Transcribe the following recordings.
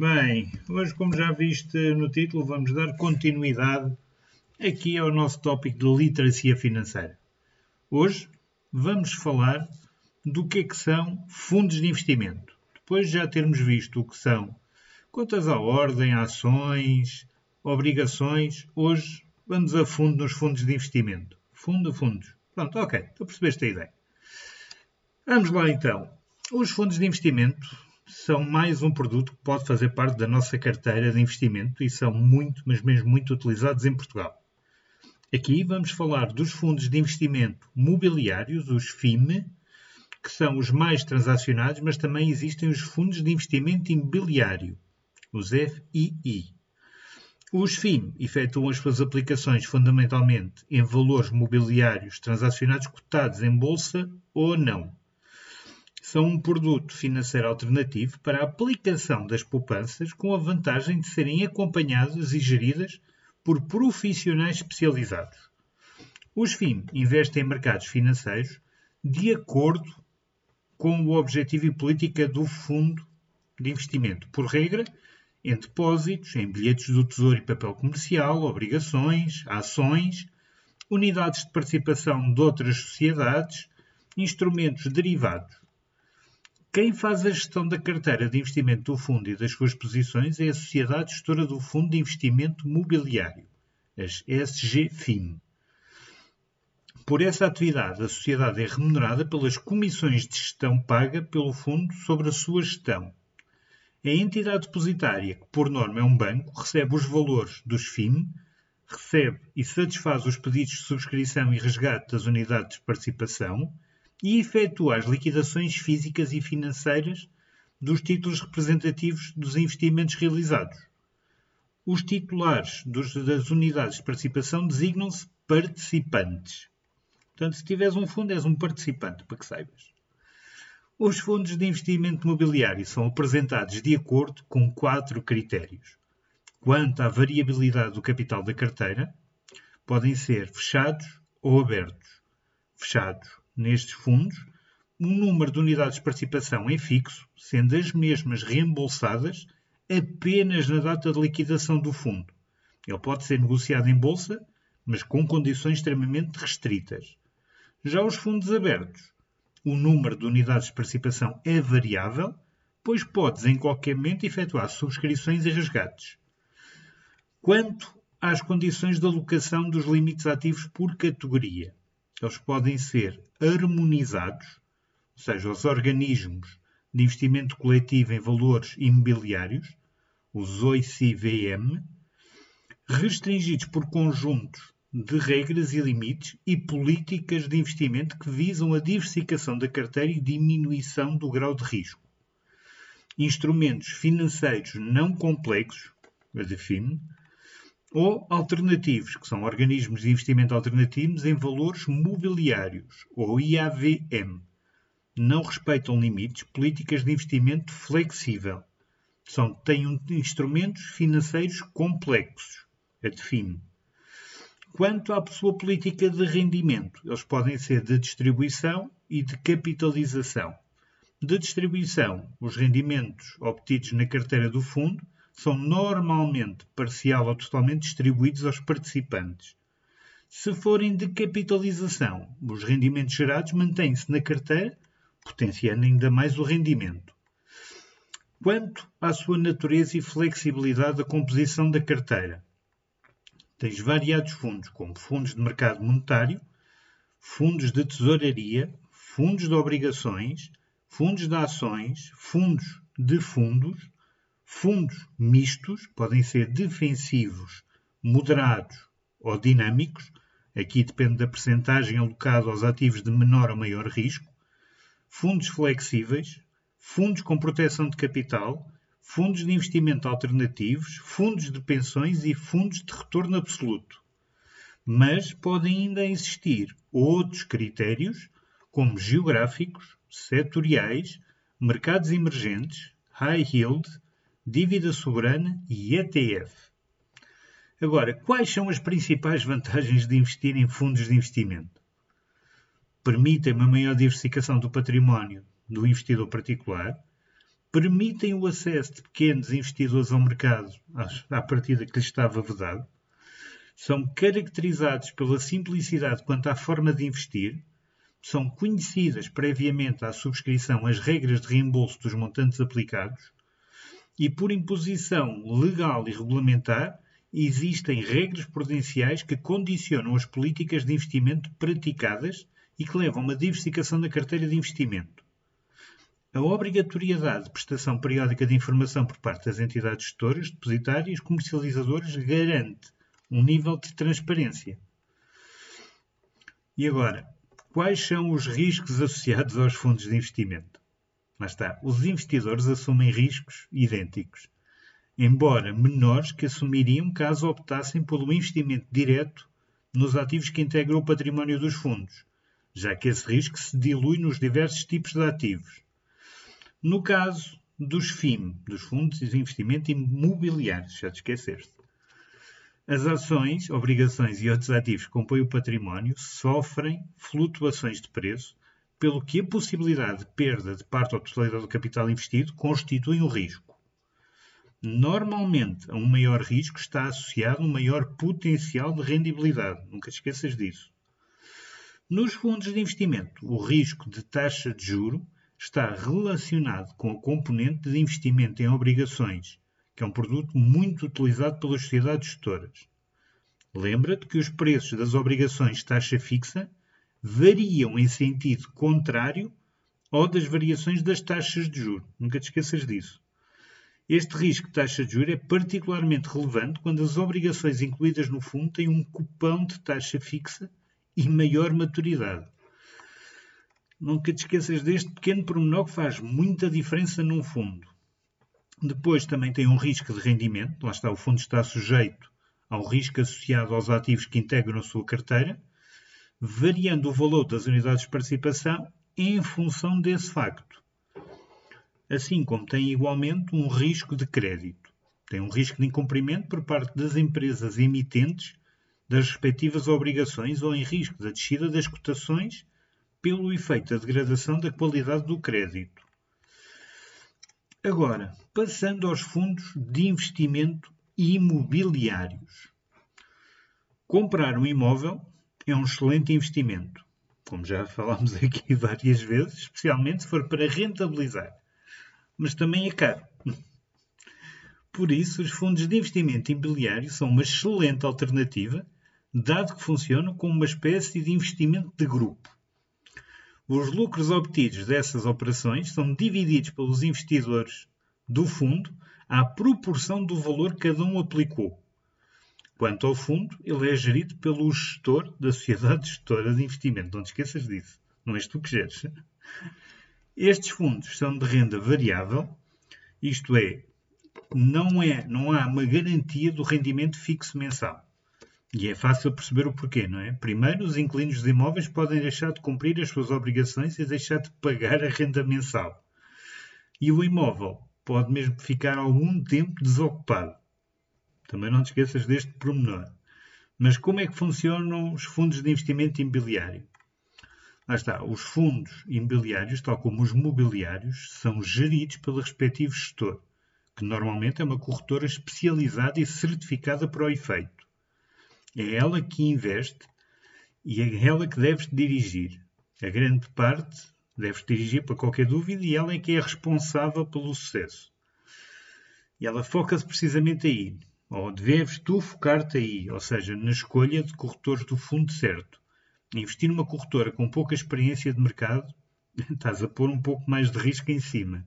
Bem, hoje, como já viste no título, vamos dar continuidade aqui ao nosso tópico de literacia financeira. Hoje vamos falar do que é que são fundos de investimento. Depois de já termos visto o que são contas à ordem, ações, obrigações, hoje vamos a fundo nos fundos de investimento. Fundo a fundos. Pronto, ok, estou a perceber esta ideia. Vamos lá então. Os fundos de investimento são mais um produto que pode fazer parte da nossa carteira de investimento e são muito, mas mesmo muito utilizados em Portugal. Aqui vamos falar dos fundos de investimento mobiliários, os FIM, que são os mais transacionados, mas também existem os fundos de investimento imobiliário, os FII. Os FIM efetuam as suas aplicações fundamentalmente em valores mobiliários transacionados cotados em bolsa ou não são um produto financeiro alternativo para a aplicação das poupanças com a vantagem de serem acompanhadas e geridas por profissionais especializados. Os FIM investem em mercados financeiros de acordo com o objetivo e política do fundo de investimento, por regra, em depósitos, em bilhetes do Tesouro e papel comercial, obrigações, ações, unidades de participação de outras sociedades, instrumentos derivados quem faz a gestão da carteira de investimento do fundo e das suas posições é a Sociedade Gestora do Fundo de Investimento Mobiliário, as SGFIM. Por essa atividade, a sociedade é remunerada pelas comissões de gestão paga pelo fundo sobre a sua gestão. A entidade depositária, que por norma é um banco, recebe os valores dos FIM, recebe e satisfaz os pedidos de subscrição e resgate das unidades de participação, e efetua as liquidações físicas e financeiras dos títulos representativos dos investimentos realizados. Os titulares dos, das unidades de participação designam-se participantes. Portanto, se tiveres um fundo, és um participante, para que saibas. Os fundos de investimento imobiliário são apresentados de acordo com quatro critérios. Quanto à variabilidade do capital da carteira, podem ser fechados ou abertos. Fechados nestes fundos, o número de unidades de participação é fixo, sendo as mesmas reembolsadas apenas na data de liquidação do fundo. Ele pode ser negociado em bolsa, mas com condições extremamente restritas. Já os fundos abertos, o número de unidades de participação é variável, pois podes em qualquer momento efetuar subscrições e resgates. Quanto às condições de alocação dos limites ativos por categoria, eles podem ser harmonizados, ou seja, os organismos de investimento coletivo em valores imobiliários, os OICVM, restringidos por conjuntos de regras e limites e políticas de investimento que visam a diversificação da carteira e diminuição do grau de risco. Instrumentos financeiros não complexos, a DFIM, ou alternativos, que são organismos de investimento alternativos em valores mobiliários, ou IAVM. Não respeitam limites, políticas de investimento flexível. São, têm um, instrumentos financeiros complexos, a define. Quanto à sua política de rendimento, eles podem ser de distribuição e de capitalização. De distribuição, os rendimentos obtidos na carteira do fundo são normalmente parcial ou totalmente distribuídos aos participantes. Se forem de capitalização, os rendimentos gerados mantêm-se na carteira, potenciando ainda mais o rendimento. Quanto à sua natureza e flexibilidade da composição da carteira, tens variados fundos, como fundos de mercado monetário, fundos de tesouraria, fundos de obrigações, fundos de ações, fundos de fundos, Fundos mistos podem ser defensivos, moderados ou dinâmicos. Aqui depende da percentagem alocada aos ativos de menor ou maior risco. Fundos flexíveis, fundos com proteção de capital, fundos de investimento alternativos, fundos de pensões e fundos de retorno absoluto. Mas podem ainda existir outros critérios, como geográficos, setoriais, mercados emergentes, high yield, dívida soberana e ETF. Agora, quais são as principais vantagens de investir em fundos de investimento? Permitem uma maior diversificação do património do investidor particular, permitem o acesso de pequenos investidores ao mercado à partida que lhes estava vedado, são caracterizados pela simplicidade quanto à forma de investir, são conhecidas previamente à subscrição as regras de reembolso dos montantes aplicados e, por imposição legal e regulamentar, existem regras prudenciais que condicionam as políticas de investimento praticadas e que levam a uma diversificação da carteira de investimento. A obrigatoriedade de prestação periódica de informação por parte das entidades gestoras, depositárias e comercializadoras garante um nível de transparência. E agora, quais são os riscos associados aos fundos de investimento? Lá está. Os investidores assumem riscos idênticos, embora menores que assumiriam caso optassem pelo investimento direto nos ativos que integram o património dos fundos, já que esse risco se dilui nos diversos tipos de ativos. No caso dos FIM, dos Fundos de Investimento Imobiliários, já te esqueceste. As ações, obrigações e outros ativos que compõem o património sofrem flutuações de preço, pelo que a possibilidade de perda de parte ou totalidade do capital investido constitui um risco. Normalmente, a um maior risco está associado um maior potencial de rendibilidade. Nunca te esqueças disso. Nos fundos de investimento, o risco de taxa de juro está relacionado com a componente de investimento em obrigações, que é um produto muito utilizado pelas sociedades gestoras. Lembra-te que os preços das obrigações de taxa fixa variam em sentido contrário ao das variações das taxas de juros. Nunca te esqueças disso. Este risco de taxa de juros é particularmente relevante quando as obrigações incluídas no fundo têm um cupão de taxa fixa e maior maturidade. Nunca te esqueças deste pequeno pormenor que faz muita diferença num fundo. Depois também tem um risco de rendimento, lá está, o fundo está sujeito ao risco associado aos ativos que integram a sua carteira, variando o valor das unidades de participação em função desse facto. Assim como tem igualmente um risco de crédito. Tem um risco de incumprimento por parte das empresas emitentes das respectivas obrigações ou em risco da descida das cotações pelo efeito da degradação da qualidade do crédito. Agora, passando aos fundos de investimento imobiliários. Comprar um imóvel é um excelente investimento, como já falámos aqui várias vezes, especialmente se for para rentabilizar. Mas também é caro. Por isso, os fundos de investimento imobiliário são uma excelente alternativa, dado que funcionam como uma espécie de investimento de grupo. Os lucros obtidos dessas operações são divididos pelos investidores do fundo à proporção do valor que cada um aplicou. Quanto ao fundo, ele é gerido pelo gestor da Sociedade Gestora de Investimento. Não te esqueças disso. Não és tu que geres. Estes fundos são de renda variável, isto é, não, é, não há uma garantia do rendimento fixo mensal. E é fácil perceber o porquê, não é? Primeiro, os inquilinos dos imóveis podem deixar de cumprir as suas obrigações e deixar de pagar a renda mensal. E o imóvel pode mesmo ficar algum tempo desocupado. Também não te esqueças deste pormenor. Mas como é que funcionam os fundos de investimento imobiliário? Lá está, os fundos imobiliários, tal como os mobiliários, são geridos pelo respectivo gestor, que normalmente é uma corretora especializada e certificada para o efeito. É ela que investe e é ela que deves dirigir. A grande parte deves dirigir para qualquer dúvida e ela é que é responsável pelo sucesso. E ela foca-se precisamente aí. Ou deves tu focar-te aí, ou seja, na escolha de corretores do fundo certo. Investir numa corretora com pouca experiência de mercado, estás a pôr um pouco mais de risco em cima.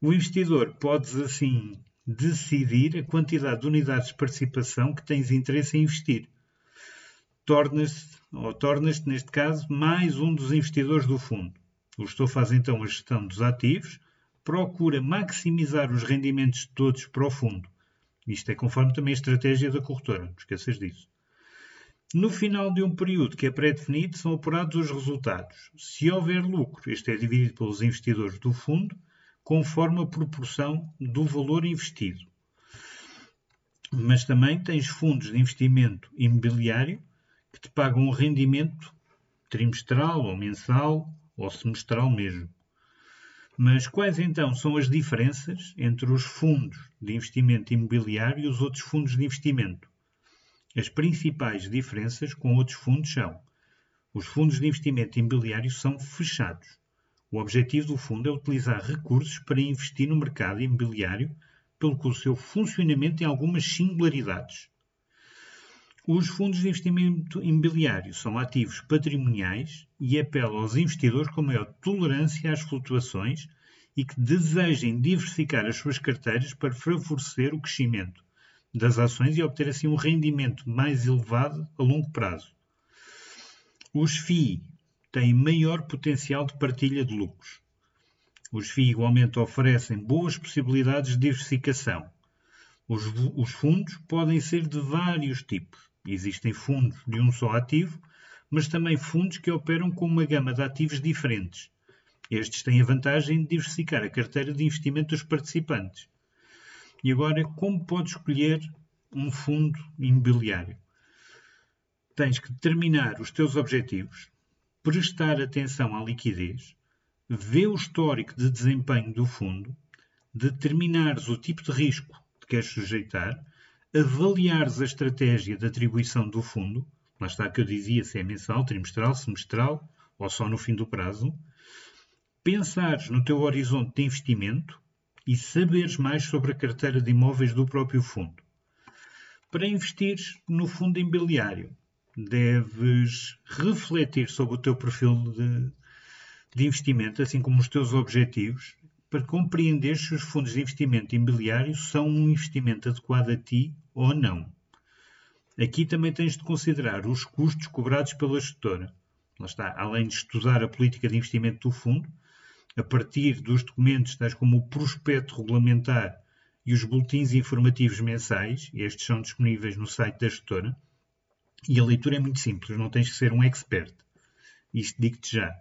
O investidor podes assim decidir a quantidade de unidades de participação que tens interesse em investir. Tornas-te, ou tornas-te, neste caso, mais um dos investidores do fundo. O gestor faz então a gestão dos ativos, procura maximizar os rendimentos de todos para o fundo. Isto é conforme também a estratégia da corretora, não esqueças disso. No final de um período que é pré-definido, são apurados os resultados. Se houver lucro, este é dividido pelos investidores do fundo, conforme a proporção do valor investido. Mas também tens fundos de investimento imobiliário que te pagam um rendimento trimestral ou mensal ou semestral mesmo. Mas quais então são as diferenças entre os fundos de investimento imobiliário e os outros fundos de investimento? As principais diferenças com outros fundos são: os fundos de investimento imobiliário são fechados. O objetivo do fundo é utilizar recursos para investir no mercado imobiliário, pelo que o seu funcionamento tem algumas singularidades. Os fundos de investimento imobiliário são ativos patrimoniais e apelam aos investidores com maior tolerância às flutuações e que desejem diversificar as suas carteiras para favorecer o crescimento das ações e obter assim um rendimento mais elevado a longo prazo. Os FII têm maior potencial de partilha de lucros. Os FII igualmente oferecem boas possibilidades de diversificação. Os, os fundos podem ser de vários tipos. Existem fundos de um só ativo, mas também fundos que operam com uma gama de ativos diferentes. Estes têm a vantagem de diversificar a carteira de investimento dos participantes. E agora, como podes escolher um fundo imobiliário? Tens que determinar os teus objetivos, prestar atenção à liquidez, ver o histórico de desempenho do fundo, determinares o tipo de risco que queres sujeitar, avaliares a estratégia de atribuição do fundo, lá está que eu dizia se é mensal, trimestral, semestral ou só no fim do prazo, pensares no teu horizonte de investimento e saberes mais sobre a carteira de imóveis do próprio fundo. Para investir no fundo imobiliário, deves refletir sobre o teu perfil de, de investimento, assim como os teus objetivos, para compreender se os fundos de investimento imobiliário são um investimento adequado a ti ou não. Aqui também tens de considerar os custos cobrados pela gestora. Lá está, além de estudar a política de investimento do fundo, a partir dos documentos tais como o prospecto regulamentar e os boletins informativos mensais, estes são disponíveis no site da gestora, e a leitura é muito simples, não tens que ser um expert. Isto digo-te já.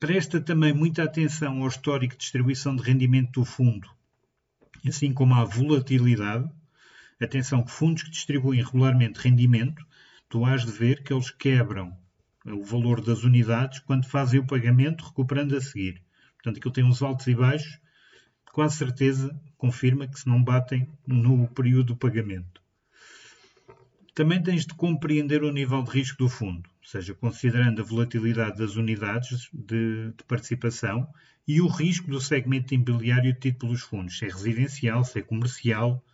Presta também muita atenção ao histórico de distribuição de rendimento do fundo, assim como à volatilidade. Atenção que fundos que distribuem regularmente rendimento, tu has de ver que eles quebram o valor das unidades quando fazem o pagamento, recuperando a seguir. Portanto, aquilo tem uns altos e baixos, quase certeza confirma que se não batem no período do pagamento. Também tens de compreender o nível de risco do fundo, ou seja, considerando a volatilidade das unidades de, de participação e o risco do segmento imobiliário tido pelos fundos, se é residencial, se é comercial,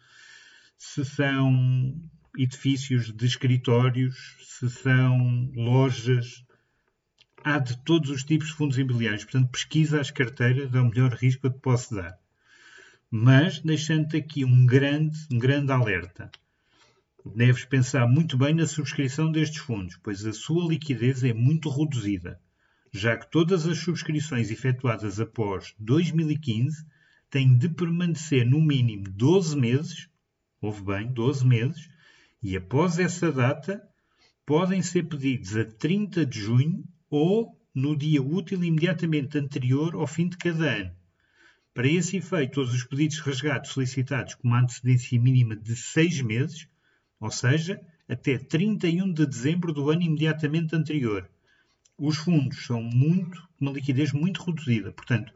se são edifícios de escritórios, se são lojas, há de todos os tipos de fundos imobiliários. Portanto, pesquisa as carteiras, é o melhor risco que eu te posso dar. Mas deixando-te aqui um grande, um grande alerta. Deves pensar muito bem na subscrição destes fundos, pois a sua liquidez é muito reduzida, já que todas as subscrições efetuadas após 2015 têm de permanecer no mínimo 12 meses, ouve bem, 12 meses, e após essa data podem ser pedidos a 30 de junho ou no dia útil imediatamente anterior ao fim de cada ano. Para esse efeito, todos os pedidos de resgate solicitados com uma antecedência mínima de seis meses, ou seja, até 31 de dezembro do ano imediatamente anterior. Os fundos são muito, uma liquidez muito reduzida, portanto,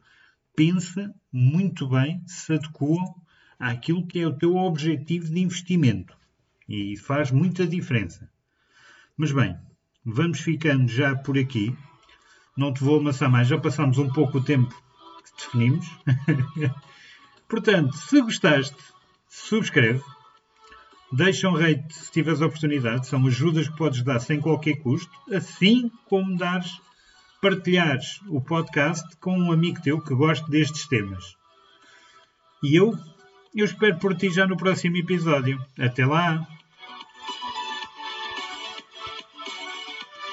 pensa muito bem se adequam àquilo que é o teu objetivo de investimento e faz muita diferença. Mas bem, vamos ficando já por aqui. Não te vou amassar mais, já passamos um pouco o tempo que definimos. Portanto, se gostaste, subscreve. Deixa um rate se tiveres oportunidade, são ajudas que podes dar sem qualquer custo, assim como dares, partilhares o podcast com um amigo teu que goste destes temas. E eu, eu espero por ti já no próximo episódio. Até lá!